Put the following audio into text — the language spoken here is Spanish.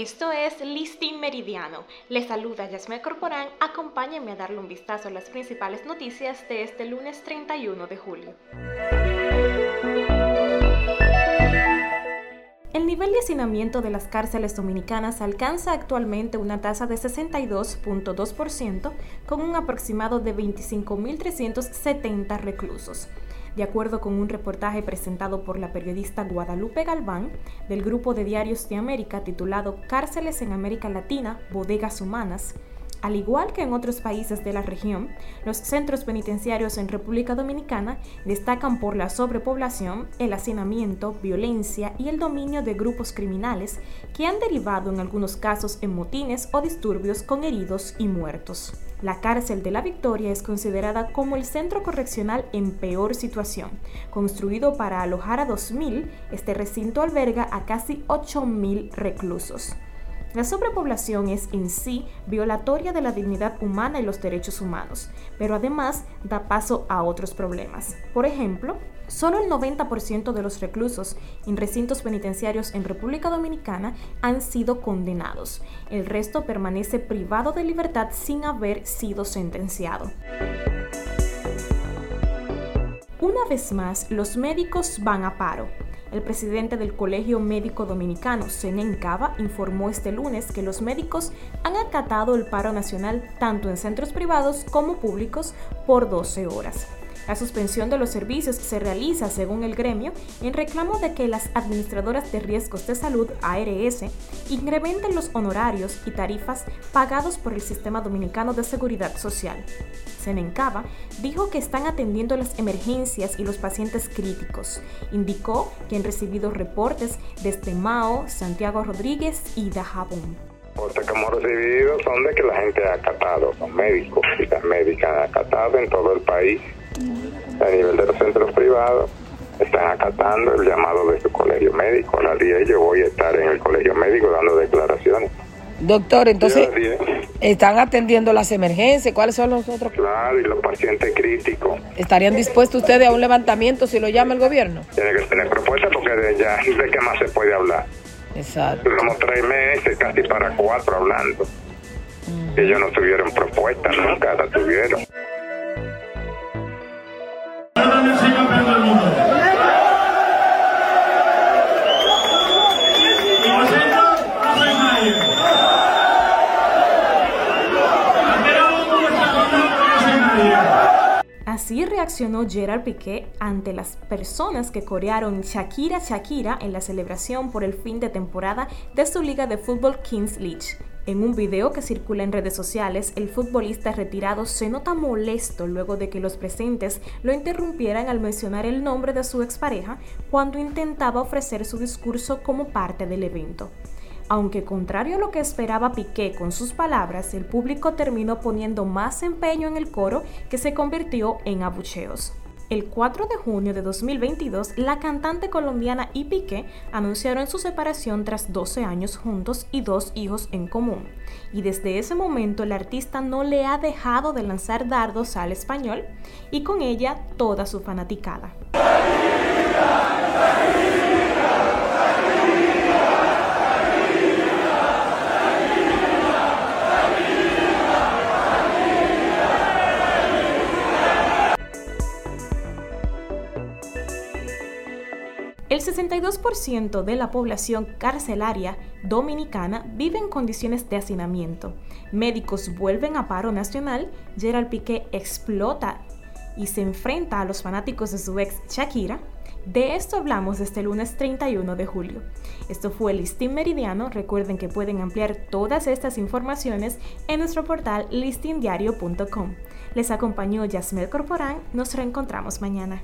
Esto es Listín Meridiano. Les saluda Yasmel Corporán. Acompáñenme a darle un vistazo a las principales noticias de este lunes 31 de julio. El nivel de hacinamiento de las cárceles dominicanas alcanza actualmente una tasa de 62.2% con un aproximado de 25.370 reclusos de acuerdo con un reportaje presentado por la periodista Guadalupe Galván del grupo de diarios de América titulado Cárceles en América Latina, Bodegas Humanas, al igual que en otros países de la región, los centros penitenciarios en República Dominicana destacan por la sobrepoblación, el hacinamiento, violencia y el dominio de grupos criminales que han derivado en algunos casos en motines o disturbios con heridos y muertos. La cárcel de la Victoria es considerada como el centro correccional en peor situación. Construido para alojar a 2.000, este recinto alberga a casi 8.000 reclusos. La sobrepoblación es en sí violatoria de la dignidad humana y los derechos humanos, pero además da paso a otros problemas. Por ejemplo, Solo el 90% de los reclusos en recintos penitenciarios en República Dominicana han sido condenados. El resto permanece privado de libertad sin haber sido sentenciado. Una vez más, los médicos van a paro. El presidente del Colegio Médico Dominicano, Senen Cava, informó este lunes que los médicos han acatado el paro nacional tanto en centros privados como públicos por 12 horas. La suspensión de los servicios se realiza, según el gremio, en reclamo de que las administradoras de riesgos de salud, ARS, incrementen los honorarios y tarifas pagados por el Sistema Dominicano de Seguridad Social. Senencaba dijo que están atendiendo las emergencias y los pacientes críticos. Indicó que han recibido reportes desde Mao, Santiago Rodríguez y Dajabón. Los que hemos recibido son de que la gente ha acatado, los médicos y las médicas han acatado en todo el país a nivel de los centros privados están acatando el llamado de su colegio médico. La día yo voy a estar en el colegio médico dando declaraciones. Doctor, entonces, ¿están atendiendo las emergencias? ¿Cuáles son los otros? Claro, y los pacientes críticos. ¿Estarían dispuestos ustedes a un levantamiento si lo llama el gobierno? Tiene que tener propuesta porque de ya de qué más se puede hablar. Exacto. Como tres meses, casi para cuatro hablando. Mm. Ellos no tuvieron propuesta, nunca la tuvieron. Así reaccionó Gerard Piqué ante las personas que corearon Shakira Shakira en la celebración por el fin de temporada de su liga de fútbol Kings League. En un video que circula en redes sociales, el futbolista retirado se nota molesto luego de que los presentes lo interrumpieran al mencionar el nombre de su expareja cuando intentaba ofrecer su discurso como parte del evento. Aunque contrario a lo que esperaba Piqué con sus palabras, el público terminó poniendo más empeño en el coro que se convirtió en abucheos. El 4 de junio de 2022, la cantante colombiana y Piqué anunciaron su separación tras 12 años juntos y dos hijos en común. Y desde ese momento el artista no le ha dejado de lanzar dardos al español y con ella toda su fanaticada. El 62% de la población carcelaria dominicana vive en condiciones de hacinamiento. Médicos vuelven a paro nacional, Gerald Piqué explota y se enfrenta a los fanáticos de su ex Shakira. De esto hablamos este lunes 31 de julio. Esto fue el Listín Meridiano. Recuerden que pueden ampliar todas estas informaciones en nuestro portal listindiario.com. Les acompañó Yasmel Corporán. Nos reencontramos mañana.